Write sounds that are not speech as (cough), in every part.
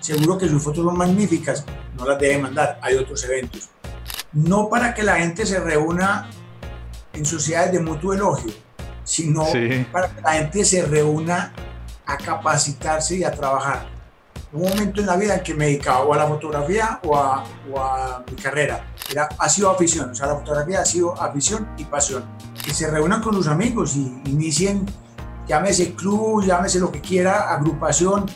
seguro que sus fotos son magníficas, no las debe mandar, hay otros eventos. No para que la gente se reúna en sociedades de mutuo elogio, sino para que la gente se reúna a capacitarse y a trabajar. Un momento en la vida en que me dedicaba o a la fotografía o a, mi carrera. Era, ha sido afición, o sea, la fotografía ha sido afición y pasión. Que se reúnan con los amigos y inicien, llámese club, llámese lo que quiera, agrupación,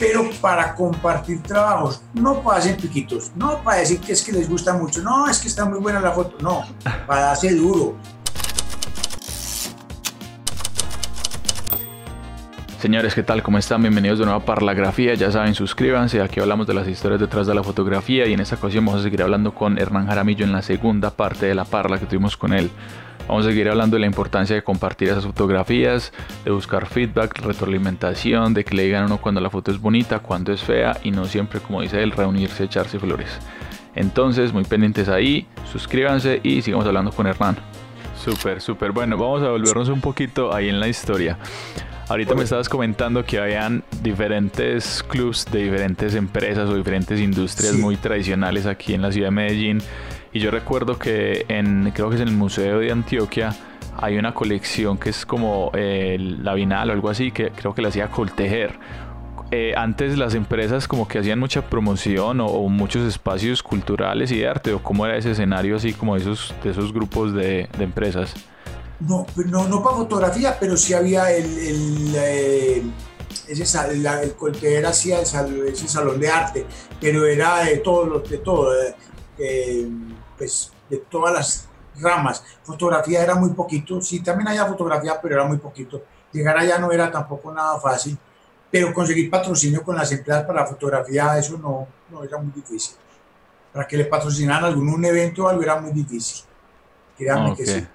pero para compartir trabajos, no para hacer piquitos, no para decir que es que les gusta mucho, no, es que está muy buena la foto, no, (laughs) para hacer duro, Señores, ¿qué tal? ¿Cómo están? Bienvenidos de nuevo a Parlagrafía. Ya saben, suscríbanse. Aquí hablamos de las historias detrás de la fotografía y en esta ocasión vamos a seguir hablando con Hernán Jaramillo en la segunda parte de la parla que tuvimos con él. Vamos a seguir hablando de la importancia de compartir esas fotografías, de buscar feedback, retroalimentación, de que le digan a uno cuando la foto es bonita, cuando es fea y no siempre, como dice él, reunirse, echarse flores. Entonces, muy pendientes ahí, suscríbanse y sigamos hablando con Hernán. Súper, súper. Bueno, vamos a volvernos un poquito ahí en la historia. Ahorita me estabas comentando que habían diferentes clubs de diferentes empresas o diferentes industrias muy tradicionales aquí en la ciudad de Medellín. Y yo recuerdo que en, creo que es en el Museo de Antioquia, hay una colección que es como la Vinal o algo así, que creo que la hacía Coltejer. Eh, antes las empresas como que hacían mucha promoción o, muchos espacios culturales y de arte, o cómo era ese escenario así como esos, de esos grupos de, de empresas. No, no, no para fotografía, pero sí había el, el, eh, ese, el hacía ese salón de arte, pero era de todo, de todo, eh, eh, pues de todas las ramas. Fotografía era muy poquito, sí, también había fotografía, pero era muy poquito. Llegar allá no era tampoco nada fácil, pero conseguir patrocinio con las empresas para fotografía, eso no, no era muy difícil. Para que le patrocinaran algún evento o algo era muy difícil. Créanme que sí.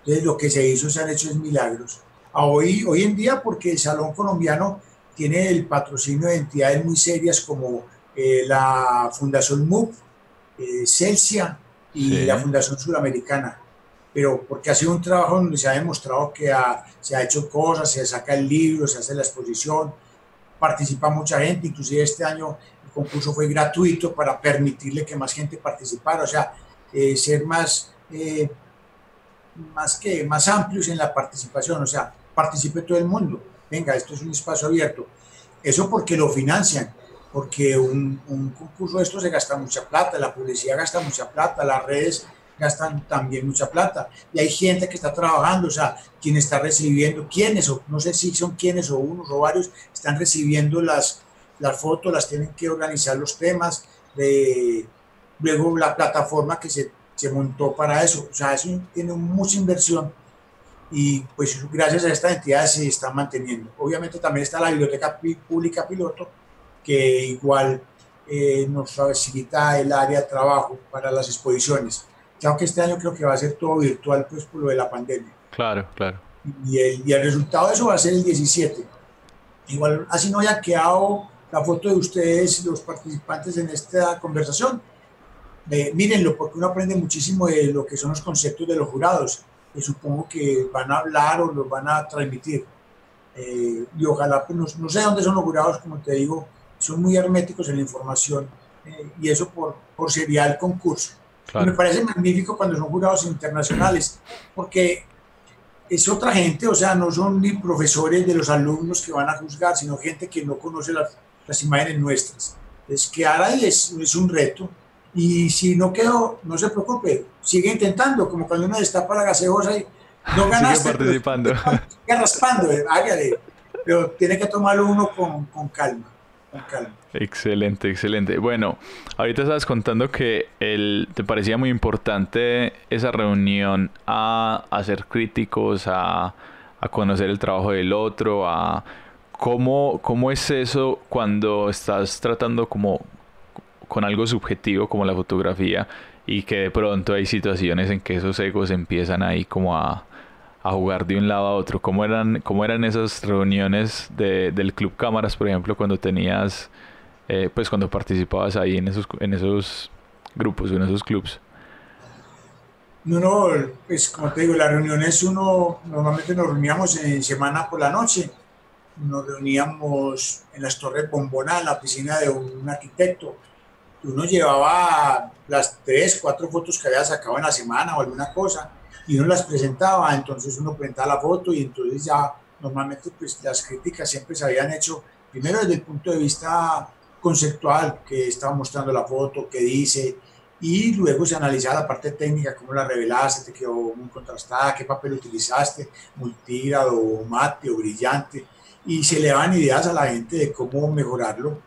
Entonces, lo que se hizo, se han hecho es milagros. hoy, hoy en día, porque el Salón Colombiano tiene el patrocinio de entidades muy serias como eh, la Fundación MUP, eh, Celsia y la Fundación Suramericana. Pero porque ha sido un trabajo donde se ha demostrado que se ha hecho cosas, se saca el libro, se hace la exposición, participa mucha gente, inclusive este año el concurso fue gratuito para permitirle que más gente participara, o sea, eh, ser más más que más amplios en la participación, o sea, participe todo el mundo. Venga, esto es un espacio abierto. Eso porque lo financian, porque un, un concurso de esto se gasta mucha plata, la publicidad gasta mucha plata, las redes gastan también mucha plata. Y hay gente que está trabajando, o sea, quien está recibiendo, quienes, o no sé si son quienes o unos o varios, están recibiendo las, las fotos, las tienen que organizar los temas, luego la plataforma que se se montó para eso. O sea, eso tiene mucha inversión y pues gracias a esta entidad se está manteniendo. Obviamente también está la Biblioteca Pública Piloto, que igual eh, nos facilita el área de trabajo para las exposiciones. Ya que este año creo que va a ser todo virtual pues por lo de la pandemia. Claro, claro. Y el, y el resultado de eso va a ser el 17. Igual así no haya quedado la foto de ustedes, los participantes en esta conversación, mírenlo, porque uno aprende muchísimo de lo que son los conceptos de los jurados, que supongo que van a hablar o los van a transmitir. Eh, y ojalá, pues, no, sé dónde son los jurados, como te digo, son muy herméticos en la información, eh, y eso por, por sería el concurso. Me parece magnífico cuando son jurados internacionales, porque es otra gente, o sea, no son ni profesores de los alumnos que van a juzgar, sino gente que no conoce las, las imágenes nuestras. Entonces, quedar ahí es, es un reto y si no quedó, no se preocupe, sigue intentando, como cuando uno destapa la gaseosa y no (laughs) ganaste. Sigue participando. Sigue raspando, eh, hágale. Pero tiene que tomarlo uno con, con calma. Excelente, excelente. Bueno, ahorita estabas contando que el, te parecía muy importante esa reunión a, a ser críticos, a, a, conocer el trabajo del otro, a cómo, cómo es eso cuando estás tratando como con algo subjetivo como la fotografía y que de pronto hay situaciones en que esos egos empiezan ahí como a, a jugar de un lado a otro. ¿Cómo eran, cómo eran esas reuniones de, del Club Cámaras, por ejemplo, cuando tenías, eh, pues cuando participabas ahí en esos, en esos grupos, en esos clubs? No, no, pues como te digo, las reuniones uno, normalmente nos reuníamos en semana por la noche nos reuníamos en las Torres Bombona, en la oficina de un arquitecto. Uno llevaba las tres, cuatro fotos que había sacado en la semana o alguna cosa y uno las presentaba, entonces uno presentaba la foto y entonces ya normalmente pues las críticas siempre se habían hecho primero desde el punto de vista conceptual, que estaba mostrando la foto, que dice, y luego se analizaba la parte técnica, cómo la revelaste, te quedó muy contrastada, qué papel utilizaste, multígrado, mate o brillante, y se le daban ideas a la gente de cómo mejorarlo.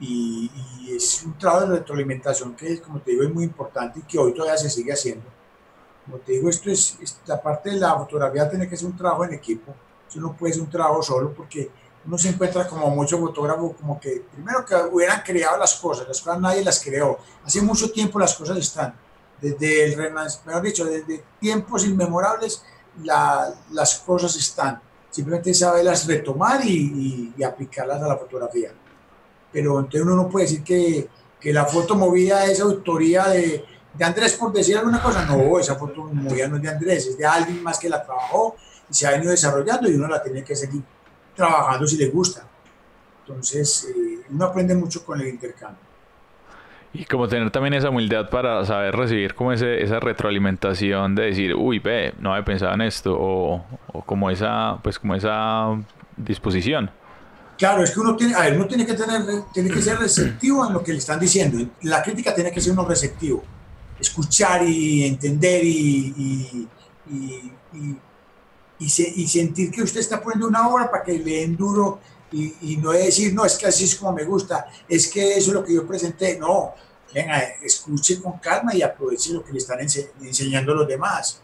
Y, es un trabajo de retroalimentación que, como te digo, es muy importante y que hoy todavía se sigue haciendo. Como te digo, esto es, la parte de la fotografía tiene que ser un trabajo en equipo. Eso no puede ser un trabajo solo porque uno se encuentra como mucho fotógrafo, como que primero que hubieran creado las cosas, las cosas nadie las creó. Hace mucho tiempo las cosas están. Desde el mejor dicho, desde tiempos inmemorables las cosas están. Simplemente saberlas retomar y, y, aplicarlas a la fotografía. Pero entonces uno no puede decir que, que la foto movida es autoría de, de Andrés por decir alguna cosa. No, esa foto no es de Andrés, es de alguien más que la trabajó y se ha venido desarrollando y uno la tiene que seguir trabajando si le gusta. Entonces, eh, uno aprende mucho con el intercambio. Y como tener también esa humildad para saber recibir como ese, esa retroalimentación de decir, uy, ve, no había pensado en esto, o, o, como esa, pues como esa disposición. Claro, es que uno tiene, a ver, uno tiene que tener, tiene que ser receptivo en lo que le están diciendo. La crítica tiene que ser uno receptivo, escuchar y entender y, y, y sentir que usted está poniendo una obra para que le den duro y, y, no decir, no, es que así es como me gusta, es que eso es lo que yo presenté. No, venga, escuche con calma y aproveche lo que le están enseñando los demás.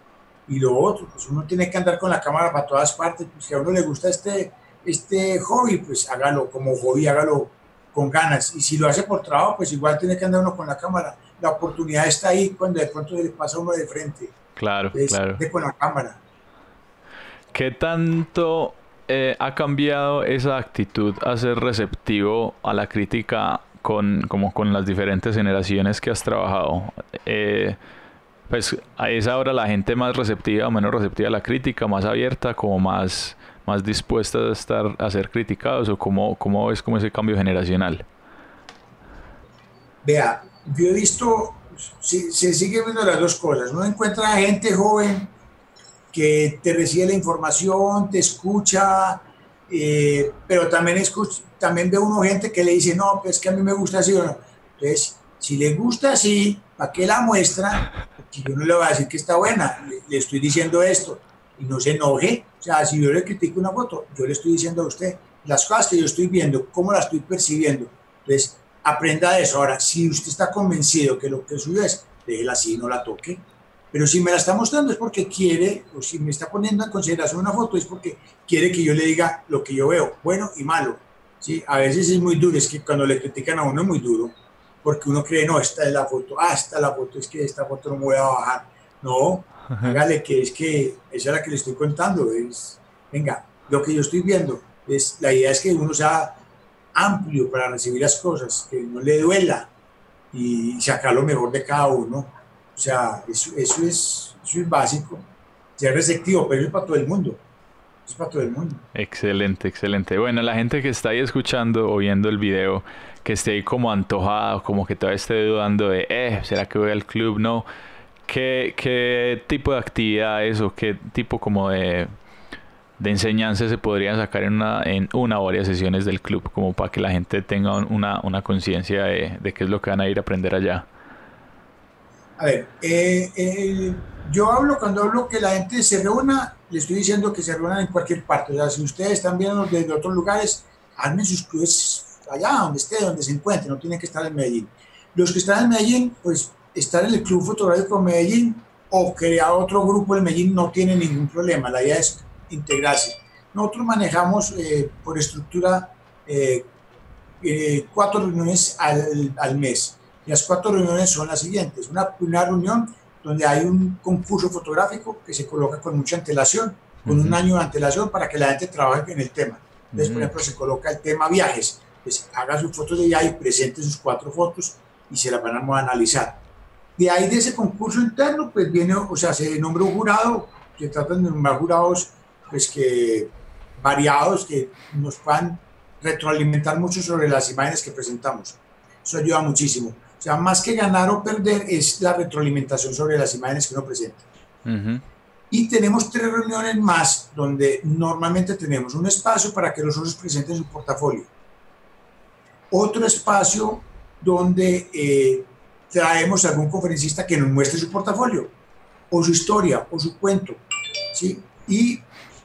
Y lo otro, pues uno tiene que andar con la cámara para todas partes, pues si a uno le gusta este, este hobby, pues hágalo como hobby, hágalo con ganas. Y si lo hace por trabajo, pues igual tiene que andar uno con la cámara. La oportunidad está ahí cuando de pronto le pasa uno de frente. Claro, claro. De con la cámara. ¿Qué tanto eh, ha cambiado esa actitud a ser receptivo a la crítica con, como con las diferentes generaciones que has trabajado? Eh, pues a esa hora la gente más receptiva o menos receptiva a la crítica, más abierta, como más, más dispuesta a estar a ser criticados o cómo, cómo ves como ese cambio generacional? Vea, yo he visto, se, sigue viendo las dos cosas. Uno encuentra gente joven que te recibe la información, te escucha, eh, pero también, escucha, también ve uno gente que le dice, no, pues que a mí me gusta así o no. Entonces, si le gusta así, ¿para qué la muestra? Porque yo no le voy a decir que está buena, le, estoy diciendo esto y no se enoje. O sea, si yo le critico una foto, yo le estoy diciendo a usted las cosas que yo estoy viendo, cómo las estoy percibiendo. Entonces, aprenda de eso. Ahora, si usted está convencido que lo que suyo es, déjela así, no la toque. Pero si me la está mostrando es porque quiere, o si me está poniendo en consideración una foto es porque quiere que yo le diga lo que yo veo, bueno y malo. ¿sí? A veces es muy duro, es que cuando le critican a uno es muy duro, porque uno cree, no, esta es la foto, ah, esta es la foto, es que esta foto no me voy a bajar. No, hágale que es que esa es la que le estoy contando, es, venga, lo que yo estoy viendo, es, la idea es que uno sea amplio para recibir las cosas, que no le duela y sacar lo mejor de cada uno o sea, eso, eso, es, eso es básico. Ser receptivo, pero es para todo el mundo. Es para todo el mundo. Excelente, excelente. Bueno, la gente que está ahí escuchando o viendo el video, que esté ahí como antojado, como que todavía esté dudando de, eh, ¿será que voy al club? No. ¿Qué, qué tipo de actividades o qué tipo como de, de enseñanza se podrían sacar en una, en una o varias sesiones del club, como para que la gente tenga una, una conciencia de, de qué es lo que van a ir a aprender allá? A ver, eh, eh, yo hablo, cuando hablo que la gente se reúna, le estoy diciendo que se reúnan en cualquier parte. O sea, si ustedes están viendo desde otros lugares, armen sus clubes allá, donde esté, donde se encuentren, no tienen que estar en Medellín. Los que están en Medellín, pues estar en el Club Fotográfico Medellín o crear otro grupo en Medellín no tiene ningún problema. La idea es integrarse. Nosotros manejamos eh, por estructura cuatro reuniones al, al mes las cuatro reuniones son las siguientes. Una, una reunión donde hay un concurso fotográfico que se coloca con mucha antelación, con un año de antelación para que la gente trabaje en el tema. Entonces, por ejemplo, se coloca el tema viajes. Pues haga sus fotos de viaje y presente sus cuatro fotos y se las van a analizar. De ahí de ese concurso interno, pues viene, o sea, se nombra un jurado, se tratan de nombrar jurados pues que variados que nos puedan retroalimentar mucho sobre las imágenes que presentamos. Eso ayuda muchísimo. O sea, más que ganar o perder es la retroalimentación sobre las imágenes que uno presenta. Y tenemos tres reuniones más donde normalmente tenemos un espacio para que los socios presenten su portafolio. Otro espacio donde eh, traemos a algún conferencista que nos muestre su portafolio, o su historia, o su cuento. ¿sí? Y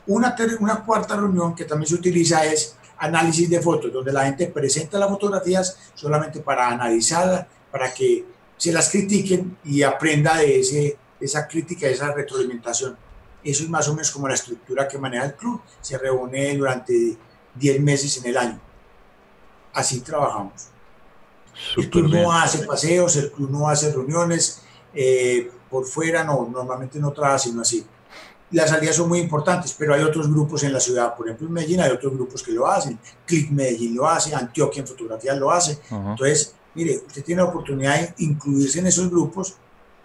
una, una cuarta reunión que también se utiliza es análisis de fotos, donde la gente presenta las fotografías solamente para analizarlas, para que se las critiquen y aprenda de ese, esa crítica, esa retroalimentación. Eso es más o menos como la estructura que maneja el club. Se reúne durante 10 meses en el año. Así trabajamos el club no hace paseos, el club no hace reuniones, eh, por fuera no, normalmente no trabaja sino así. Las salidas son muy importantes, pero hay otros grupos en la ciudad, por ejemplo en Medellín hay otros grupos que lo hacen, Click Medellín lo hace, Antioquia en fotografía lo hace. Entonces, mire, usted tiene la oportunidad de incluirse en esos grupos.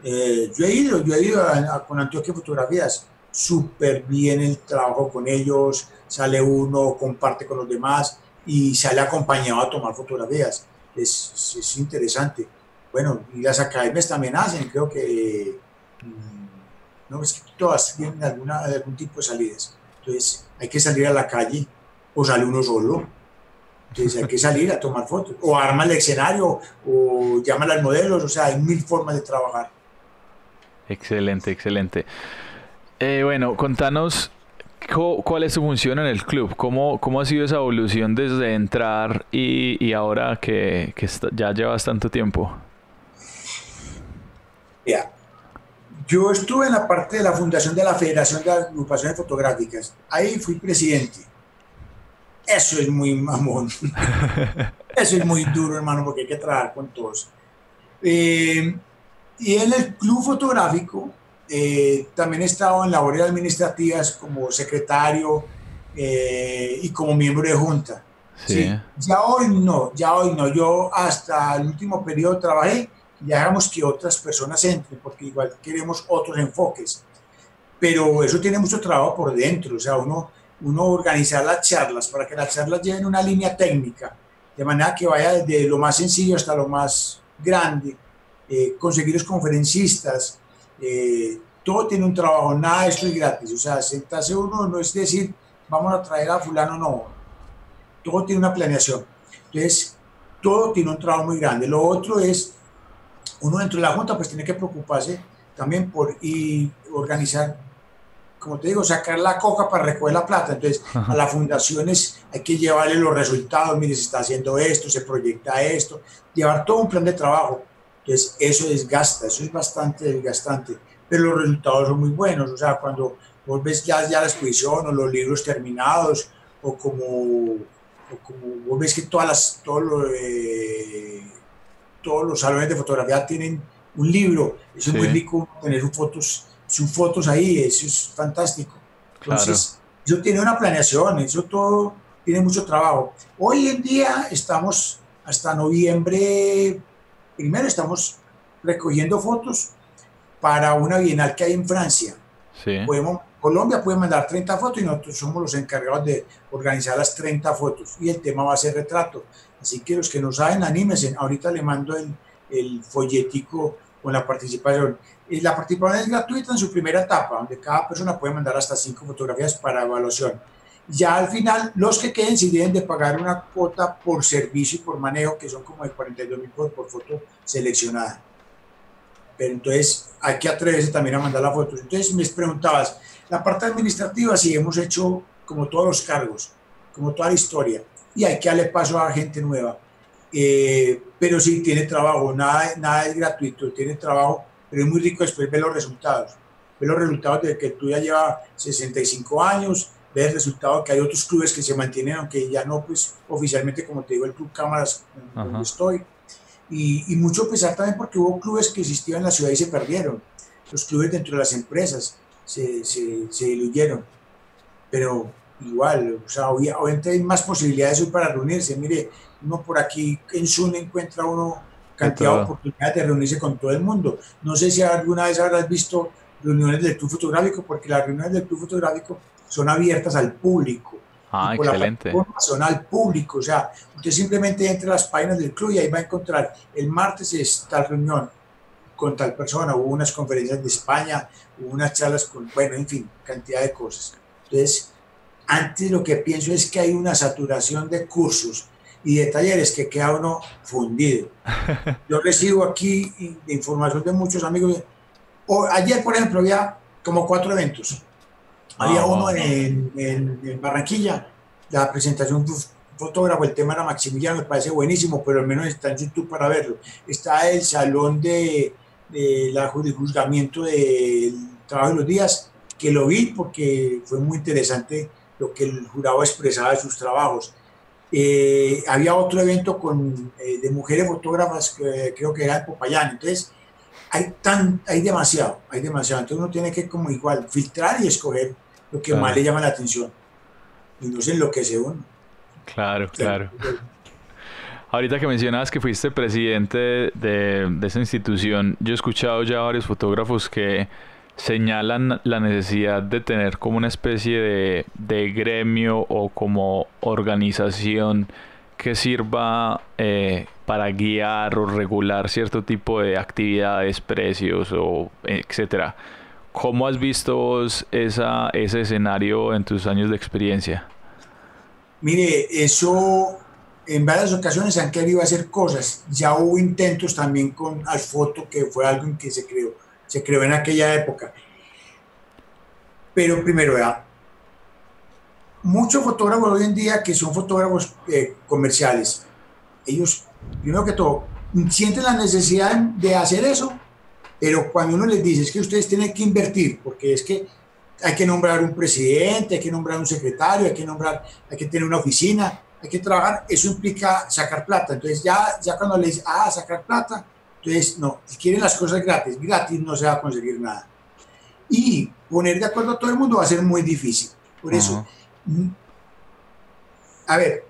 Eh, yo he ido, yo he ido con Antioquia en fotografías, súper bien el trabajo con ellos, sale uno, comparte con los demás y sale acompañado a tomar fotografías es, es interesante. Bueno, y las academias también hacen, creo que, mm, no, es que todas tienen alguna, algún tipo de salidas. Entonces, hay que salir a la calle o sale uno solo. Entonces, hay que salir a tomar fotos, o arma el escenario, o llama a los modelos, o sea, hay mil formas de trabajar. Excelente, excelente. Eh, bueno, contanos ¿Cuál es su función en el club? ¿Cómo, cómo ha sido esa evolución desde entrar y, y ahora que, que ya llevas tanto tiempo? Ya. Yo estuve en la parte de la fundación de la Federación de Agrupaciones Fotográficas. Ahí fui presidente. Eso es muy mamón. (laughs) Eso es muy duro, hermano, porque hay que trabajar con todos. Eh, y en el club fotográfico eh, también he estado en labores administrativas como secretario eh, y como miembro de junta. Sí. Ya hoy no, ya hoy no. Yo hasta el último periodo trabajé y dejamos que otras personas entren porque igual queremos otros enfoques. Pero eso tiene mucho trabajo por dentro, o sea, uno, uno organizar las charlas para que las charlas lleven una línea técnica, de manera que vaya desde lo más sencillo hasta lo más grande, eh, conseguir los conferencistas, eh, todo tiene un trabajo, nada de esto es gratis. O sea, sentarse uno no es decir, vamos a traer a fulano, no. Todo tiene una planeación. Entonces, todo tiene un trabajo muy grande. Lo otro es, uno dentro de la Junta pues tiene que preocuparse también por y organizar, como te digo, sacar la coca para recoger la plata. Entonces, a las fundaciones hay que llevarle los resultados, mire, se está haciendo esto, se proyecta esto, llevar todo un plan de trabajo. Entonces, eso desgasta, eso es bastante desgastante, pero los resultados son muy buenos. O sea, cuando vos ves ya, ya la exposición o los libros terminados, o como, o como vos ves que todas las, todos, los, eh, todos los salones de fotografía tienen un libro, eso es muy rico tener sus fotos, sus fotos ahí, eso es fantástico. Entonces, eso tiene una planeación, eso todo tiene mucho trabajo. Hoy en día estamos hasta noviembre primero estamos recogiendo fotos para una bienal que hay en Francia. Podemos, Colombia puede mandar 30 fotos y nosotros somos los encargados de organizar las 30 fotos y el tema va a ser retrato. Así que los que no saben, anímense. Ahorita le mando el, el folletico con la participación. Y la participación es gratuita en su primera etapa, donde cada persona puede mandar hasta 5 fotografías para evaluación. Ya al final, los que queden si deben de pagar una cuota por servicio y por manejo, que son como de 42 mil por, foto seleccionada. Pero entonces hay que atreverse también a mandar las fotos. Entonces me preguntabas, la parte administrativa sí hemos hecho como todos los cargos, como toda la historia, y hay que darle paso a gente nueva. Eh, pero sí tiene trabajo, nada, nada es gratuito, tiene trabajo, pero es muy rico después ver los resultados. Ver los resultados de que tú ya llevas 65 años, ver el resultado que hay otros clubes que se mantienen, aunque ya no, pues oficialmente, como te digo, el Club Cámaras, donde estoy. Y, y, mucho pesar también porque hubo clubes que existían en la ciudad y se perdieron. Los clubes dentro de las empresas se, se, se diluyeron. Pero igual, o sea, hoy, hay más posibilidades hoy para reunirse. Mire, uno por aquí en Zoom encuentra uno cantidad de oportunidades de reunirse con todo el mundo. No sé si alguna vez habrás visto reuniones del club fotográfico, porque las reuniones del club fotográfico son abiertas al público. Ah, excelente. La nacional público, o sea, usted simplemente entra a las páginas del club y ahí va a encontrar, el martes es tal reunión con tal persona, hubo unas conferencias de España, hubo unas charlas con, bueno, en fin, cantidad de cosas. Entonces, antes lo que pienso es que hay una saturación de cursos y de talleres que queda uno fundido. (laughs) Yo recibo aquí información de muchos amigos. O, ayer, por ejemplo, había como cuatro eventos. Había ah, uno en, Barranquilla, la presentación de un fotógrafo, el tema era Maximiliano, me parece buenísimo, pero al menos está en YouTube para verlo. Está el salón de, de la juzgamiento del trabajo de los días, que lo vi porque fue muy interesante lo que el jurado expresaba de sus trabajos. Eh, había otro evento con, eh, de mujeres fotógrafas, que creo que era en Popayán. Entonces, hay, tan, hay demasiado, hay demasiado. Entonces uno tiene que como igual filtrar y escoger lo que más le llama la atención. Y no se enloquece uno. Claro, claro. Ahorita que mencionabas que fuiste presidente de, de esa institución, yo he escuchado ya varios fotógrafos que señalan la necesidad de tener como una especie de, gremio o como organización que sirva eh, para guiar o regular cierto tipo de actividades, precios o etcétera. ¿Cómo has visto vos esa, ese escenario en tus años de experiencia? Mire, eso en varias ocasiones han querido hacer cosas. Ya hubo intentos también con Alfoto, que fue algo en que se creó se creó en aquella época. Pero primero, ¿verdad? muchos fotógrafos hoy en día que son fotógrafos eh, comerciales, ellos, primero que todo, sienten la necesidad de hacer eso, pero cuando uno les dice es que ustedes tienen que invertir, porque es que hay que nombrar un presidente, hay que nombrar un secretario, hay que nombrar, hay que tener una oficina, hay que trabajar, eso implica sacar plata. Entonces ya, ya cuando dicen, ah, sacar plata, entonces, no, si quieren las cosas gratis, gratis no se va a conseguir nada. Y poner de acuerdo a todo el mundo va a ser muy difícil. Por eso, mm, a ver,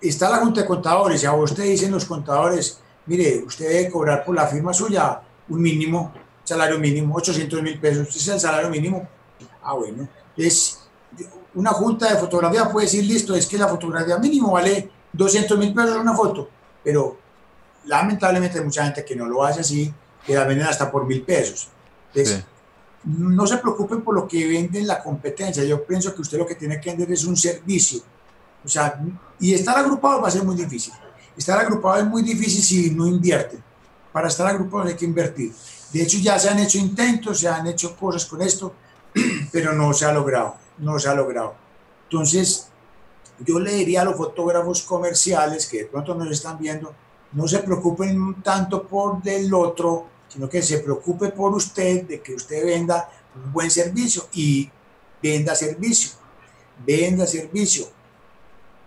está la Junta de Contadores, ya usted dicen los contadores, mire, usted debe cobrar por la firma suya un mínimo, salario mínimo, 800 mil pesos, ese es el salario mínimo. Ah, bueno, entonces, una junta de fotografía puede decir, listo, es que la fotografía mínimo vale 200 mil pesos una foto, pero lamentablemente hay mucha gente que no lo hace así, que la venden hasta por mil pesos. Entonces, no se preocupen por lo que venden la competencia. Yo pienso que usted lo que tiene que vender es un servicio. O sea, y estar agrupado va a ser muy difícil. Estar agrupado es muy difícil si no invierte. Para estar agrupado hay que invertir. De hecho, ya se han hecho intentos, se han hecho cosas con esto, (clears throat) pero no se ha logrado. No se ha logrado. Entonces, yo le diría a los fotógrafos comerciales que de pronto nos están viendo, no se preocupen tanto por del otro, sino que se preocupe por usted, de que usted venda un buen servicio y venda servicio, venda servicio.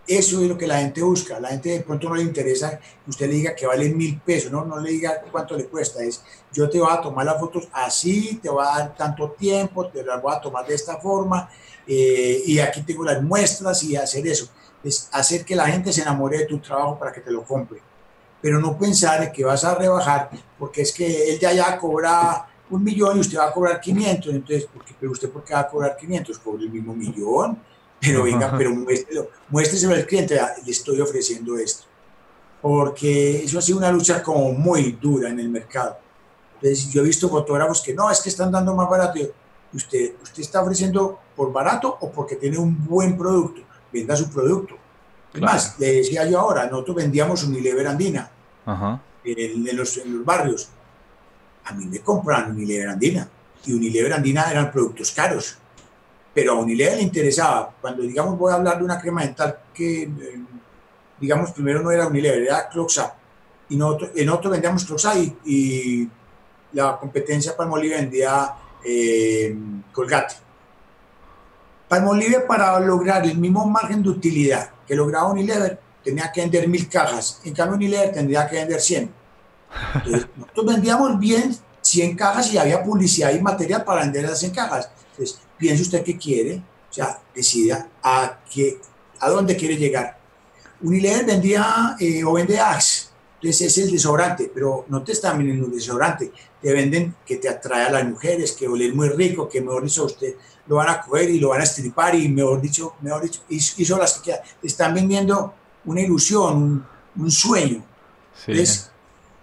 Eso es lo que la gente busca. La gente de pronto no le interesa que usted le diga que vale mil pesos, no, no le diga cuánto le cuesta. Es yo te voy a tomar las fotos así, te voy a dar tanto tiempo, te las voy a tomar de esta forma eh, y aquí tengo las muestras y hacer eso. Es hacer que la gente se enamore de tu trabajo para que te lo compre pero no pensar en que vas a rebajar, porque es que él ya ya cobra un millón y usted va a cobrar 500, entonces, ¿por qué, pero usted por qué va a cobrar 500? Cobre el mismo millón, pero venga, pero muéstrelo, muéstreselo al cliente, le estoy ofreciendo esto, porque eso ha sido una lucha como muy dura en el mercado. Entonces, yo he visto fotógrafos que no, es que están dando más barato. usted, usted está ofreciendo por barato o porque tiene un buen producto, venda su producto. Más, le decía yo ahora, nosotros vendíamos Unilever Andina En, los, barrios. A mí me compran Unilever Andina y Unilever Andina eran productos caros. Pero a Unilever le interesaba. Cuando, digamos, voy a hablar de una crema dental que, eh, digamos, primero no era Unilever, era Cloxa. Y nosotros, en otro vendíamos Cloxa y, la competencia Palmolive vendía eh, Colgate. Palmolive para lograr el mismo margen de utilidad que lograba Unilever tenía que vender mil cajas, en cambio Unilever tendría que vender 100. Entonces, (laughs) nosotros vendíamos bien 100 cajas y había publicidad y material para vender las 100 cajas. Entonces, piense usted qué quiere, o sea, decida a, qué, a dónde quiere llegar. Unilever vendía eh, o vende Axe, Entonces es el desodorante, pero no te están vendiendo un desodorante, te venden que te atrae a las mujeres, que oler muy rico, que mejor dicho usted lo van a coger y lo van a estripar y mejor dicho, mejor dicho, hizo las que Te están vendiendo una ilusión, un, sueño. Entonces,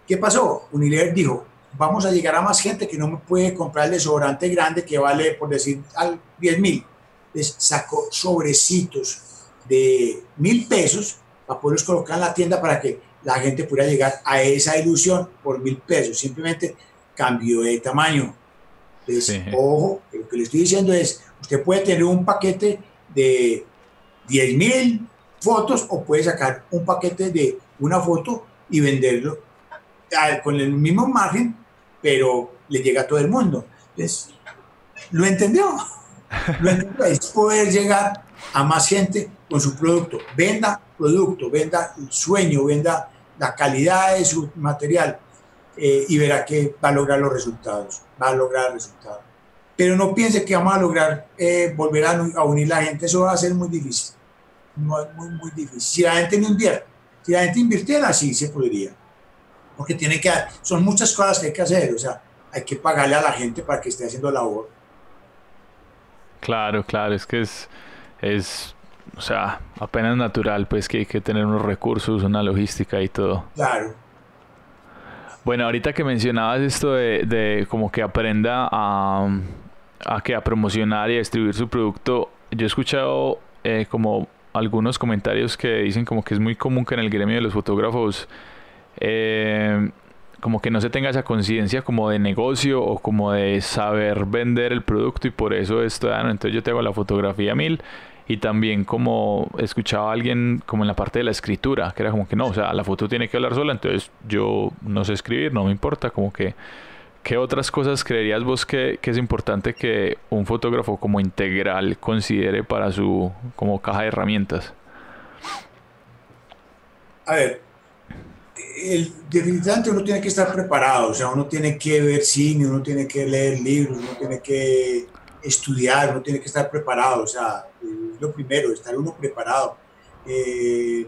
¿qué pasó? Unilever dijo, vamos a llegar a más gente que no me puede comprar el desodorante grande que vale, por decir, al 10 mil. Entonces sacó sobrecitos de mil pesos para poderlos colocar en la tienda para que la gente pudiera llegar a esa ilusión por mil pesos. Simplemente cambió de tamaño. Entonces, ojo, lo que le estoy diciendo es, usted puede tener un paquete de 10 mil fotos o puede sacar un paquete de una foto y venderlo con el mismo margen, pero le llega a todo el mundo. Entonces, ¿lo entendió? Es poder llegar a más gente con su producto. Venda producto, venda el sueño, venda la calidad de su material eh, y verá que va a lograr los resultados, va a lograr resultados. Pero no piense que vamos a lograr eh, volver a, unir la gente, eso va a ser muy difícil, muy, muy, muy difícil. Si la gente no invierte, si la gente invirtiera, sí se podría, porque tiene que, son muchas cosas que hay que hacer, o sea, hay que pagarle a la gente para que esté haciendo labor. Claro, claro, es que es, es o sea, apenas natural, pues que hay que tener unos recursos, una logística y todo. Claro. Bueno, ahorita que mencionabas esto de, como que aprenda a, a, que a promocionar y a distribuir su producto, yo he escuchado eh, como algunos comentarios que dicen como que es muy común que en el gremio de los fotógrafos eh, como que no se tenga esa conciencia como de negocio o como de saber vender el producto y por eso esto, entonces yo tengo la fotografía mil y también como escuchaba a alguien como en la parte de la escritura, que era como que no, o sea, la foto tiene que hablar sola, entonces yo no sé escribir, no me importa, como que ¿qué otras cosas creerías vos que, es importante que un fotógrafo como integral considere para su como caja de herramientas? A ver, el, definitivamente uno tiene que estar preparado, o sea, uno tiene que ver cine, uno tiene que leer libros, uno tiene que estudiar, uno tiene que estar preparado, o sea, lo primero, estar uno preparado. Eh,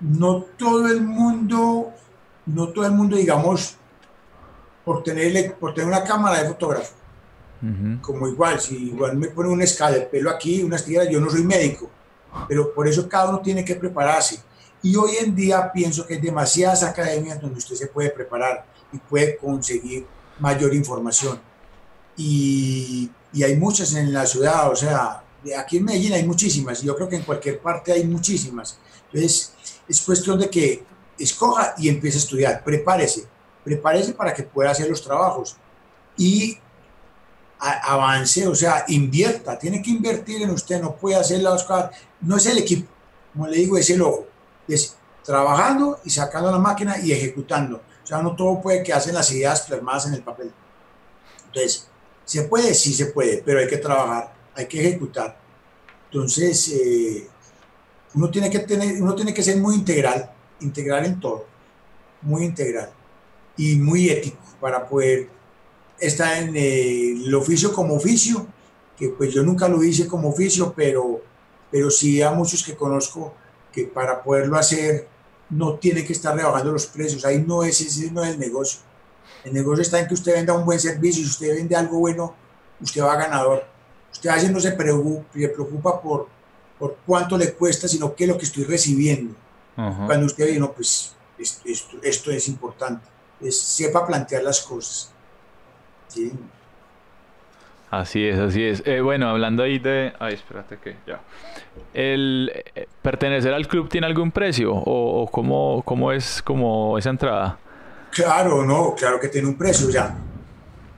no todo el mundo, no todo el mundo, digamos, por tener, por tener una cámara de fotógrafo, como igual, si igual me pone una escala de pelo aquí, unas tijeras, yo no soy médico, pero por eso cada uno tiene que prepararse. Y hoy en día pienso que hay demasiadas academias donde usted se puede preparar y puede conseguir mayor información. Y y hay muchas en la ciudad, o sea, aquí en Medellín hay muchísimas, y yo creo que en cualquier parte hay muchísimas. Entonces, es cuestión de que escoja y empiece a estudiar, prepárese, prepárese para que pueda hacer los trabajos y avance, o sea, invierta, tiene que invertir en usted, no puede hacer las cosas, no es el equipo, como le digo, es el ojo, es trabajando y sacando la máquina y ejecutando. O sea, no todo puede que hacen las ideas plasmadas en el papel. Entonces, ¿Se puede? Sí se puede, pero hay que trabajar, hay que ejecutar. Entonces, eh, uno, tiene que tener, uno tiene que ser muy integral, integral en todo, muy integral y muy ético para poder estar en el oficio como oficio, que pues yo nunca lo hice como oficio, pero, pero sí a muchos que conozco que para poderlo hacer no tiene que estar rebajando los precios, ahí no es, ese no es el negocio. El negocio está en que usted venda un buen servicio si usted vende algo bueno, usted va ganador. Usted a no se preocupa, por, por cuánto le cuesta, sino qué es lo que estoy recibiendo. Cuando usted dice, no, pues esto, esto es importante. Es, sepa plantear las cosas. Sí. Así es, así es. Eh, bueno, hablando ahí de... Ay, espérate que ya. ¿El eh, pertenecer al club tiene algún precio? ¿O, o cómo, cómo es como esa entrada? Claro, no, claro que tiene un precio ya.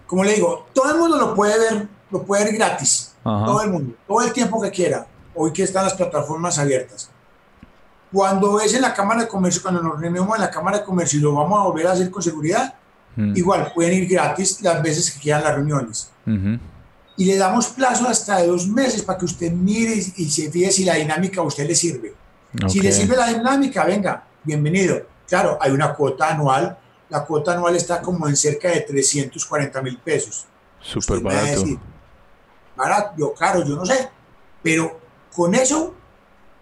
Como le digo, todo el mundo lo puede ver, lo puede ver gratis. Todo el mundo, todo el tiempo que quiera. Hoy que están las plataformas abiertas. Cuando es en la Cámara de Comercio, cuando nos reunimos en la Cámara de Comercio y lo vamos a volver a hacer con seguridad, mm. igual pueden ir gratis las veces que quieran las reuniones. Y le damos plazo hasta de dos meses para que usted mire y se fije si la dinámica a usted le sirve. Si le sirve la dinámica, venga, bienvenido. Claro, hay una cuota anual la cuota anual está como en cerca de 340 mil pesos. Súper barato. barato, yo caro, yo no sé, pero con eso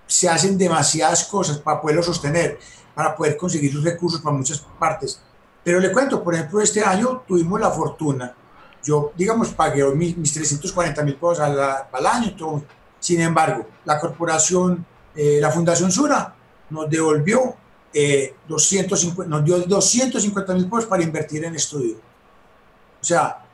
se hacen demasiadas cosas para poderlo sostener, para poder conseguir sus recursos para muchas partes. Pero le cuento, por ejemplo, este año tuvimos la fortuna, yo, digamos, pagué mis, mis 340 mil pesos al, al año, sin embargo, la corporación, eh, la Fundación Sura, nos devolvió eh, 250, nos dio 250 mil pesos para invertir en estudio. O sea,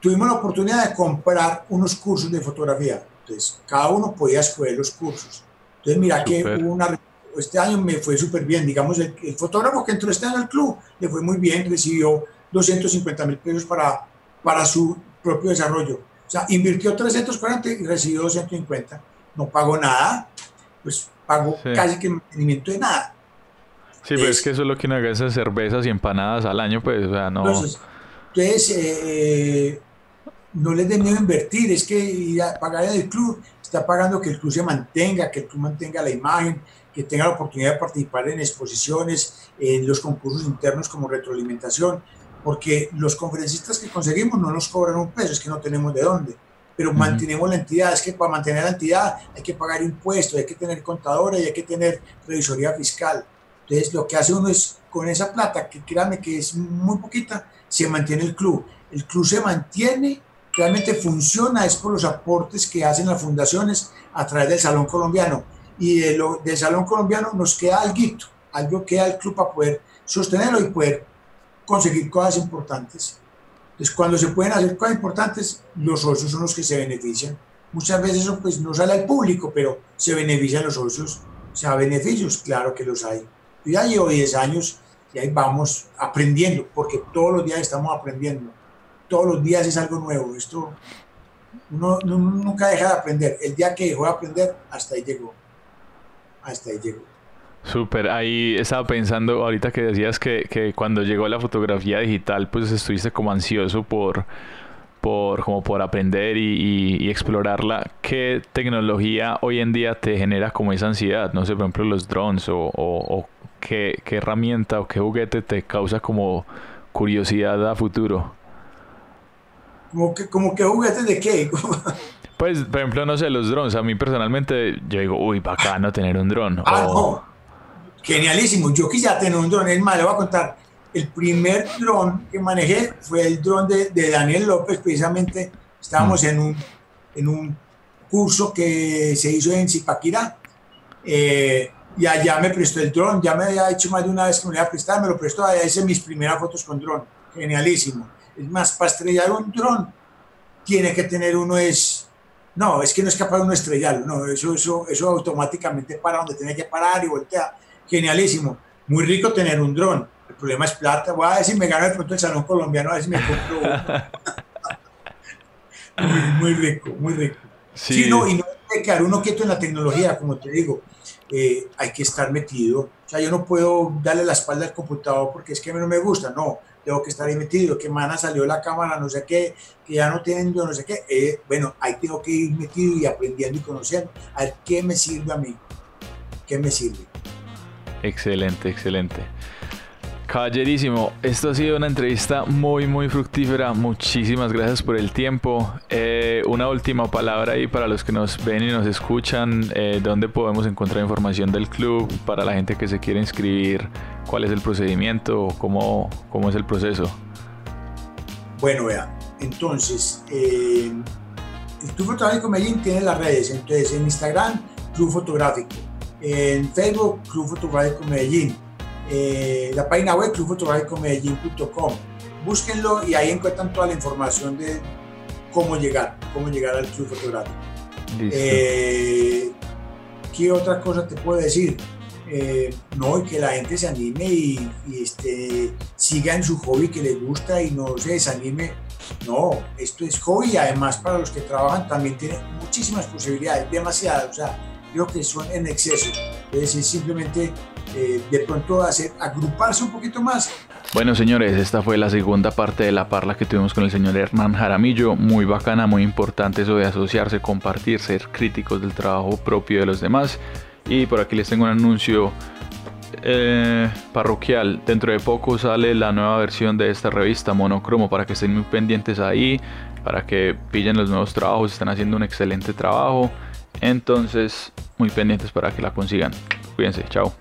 tuvimos la oportunidad de comprar unos cursos de fotografía. Entonces, cada uno podía escoger los cursos. Entonces, mira que una, este año me fue súper bien. Digamos, el, fotógrafo que entró este año al club le fue muy bien, recibió 250 mil pesos para, para su propio desarrollo. O sea, invirtió 340 y recibió 250. No pagó nada, pues pagó casi que mantenimiento de nada. Sí, pero es, que eso es lo que una gasta cervezas y empanadas al año, pues, o sea, no. Entonces, eh, no les dé miedo invertir, es que ir a pagar en el club está pagando que el club se mantenga, que el club mantenga la imagen, que tenga la oportunidad de participar en exposiciones, en los concursos internos como retroalimentación, porque los conferencistas que conseguimos no nos cobran un peso, es que no tenemos de dónde, pero mantenemos la entidad, es que para mantener la entidad hay que pagar impuestos, hay que tener contadores y hay que tener revisoría fiscal. Entonces lo que hace uno es con esa plata, que créanme que es muy poquita, se mantiene el club. El club se mantiene realmente funciona es por los aportes que hacen las fundaciones a través del Salón Colombiano. Y de lo, del Salón Colombiano nos queda algo, algo queda al club para poder sostenerlo y poder conseguir cosas importantes. Entonces, cuando se pueden hacer cosas importantes, los socios son los que se benefician. Muchas veces eso pues, no sale al público, pero se benefician los socios. O sea, beneficios, claro que los hay. Yo ya llevo 10 años y ahí vamos aprendiendo, porque todos los días estamos aprendiendo todos los días es algo nuevo. Esto uno, nunca deja de aprender. El día que dejó de aprender, hasta ahí llegó. Hasta ahí llegó. Súper, ahí estaba pensando ahorita que decías que, cuando llegó la fotografía digital, pues estuviste como ansioso por, por, como por aprender y, explorarla. ¿Qué tecnología hoy en día te genera como esa ansiedad? No sé, por ejemplo, los drones o, o qué, qué herramienta o qué juguete te causa como curiosidad a futuro. ¿Como que, como que juguetes de qué? (laughs) pues, por ejemplo, no sé, los drones. A mí personalmente, yo digo, uy, bacano tener un dron. Ah, no. Genialísimo. Yo quisiera tener un dron. Es más, le voy a contar. El primer dron que manejé fue el dron de, de Daniel López, precisamente. Estábamos mm. en, un, en un curso que se hizo en Zipaquirá. Eh, y allá me prestó el dron. Ya me había hecho más de una vez que me lo había prestado. Me lo prestó. Allá hice mis primeras fotos con dron. Genialísimo. Es más, para estrellar un dron tiene que tener uno es... No, es que no es capaz de uno estrellarlo, no, eso, eso, eso automáticamente para donde tiene que parar y voltea. Genialísimo. Muy rico tener un dron. El problema es plata. Voy a ver si me gano de pronto el salón colombiano, a ver si me compro uno. (laughs) muy, rico, muy rico. Sí. no, y no hay que quedar uno quieto en la tecnología, como te digo. Eh, hay que estar metido. O sea, yo no puedo darle la espalda al computador porque es que a mí no me gusta. No, tengo que estar ahí metido, que mana salió la cámara, no sé qué, que ya no tienen yo no sé qué. Eh, bueno, ahí tengo que ir metido y aprendiendo y conociendo. A qué me sirve a mí, qué me sirve. Excelente, excelente. Caballerísimo, esto ha sido una entrevista muy muy fructífera, muchísimas gracias por el tiempo. Eh, una última palabra ahí para los que nos ven y nos escuchan, eh, dónde podemos encontrar información del club para la gente que se quiere inscribir, cuál es el procedimiento, cómo, cómo es el proceso. Bueno, vea, entonces, eh, el Club Fotográfico Medellín tiene las redes, entonces en Instagram, Club Fotográfico, en Facebook, Club Fotográfico Medellín eh, la página web clubfotográficomedellín.com. Búsquenlo y ahí encuentran toda la información de cómo llegar, cómo llegar al club fotográfico. Eh, ¿Qué otra cosa te puedo decir? Eh, no, que la gente se anime y, este, siga en su hobby que le gusta y no se desanime. No, esto es hobby y además para los que trabajan también tiene muchísimas posibilidades, demasiadas, o sea, creo que son en exceso. Es simplemente eh, de pronto hacer, agruparse un poquito más. Bueno señores, esta fue la segunda parte de la parla que tuvimos con el señor Hernán Jaramillo, muy bacana, muy importante eso de asociarse, compartir, ser críticos del trabajo propio de los demás. Y por aquí les tengo un anuncio eh, parroquial. Dentro de poco sale la nueva versión de esta revista Monocromo para que estén muy pendientes ahí, para que pillen los nuevos trabajos. Están haciendo un excelente trabajo. Entonces, muy pendientes para que la consigan. Cuídense, chao.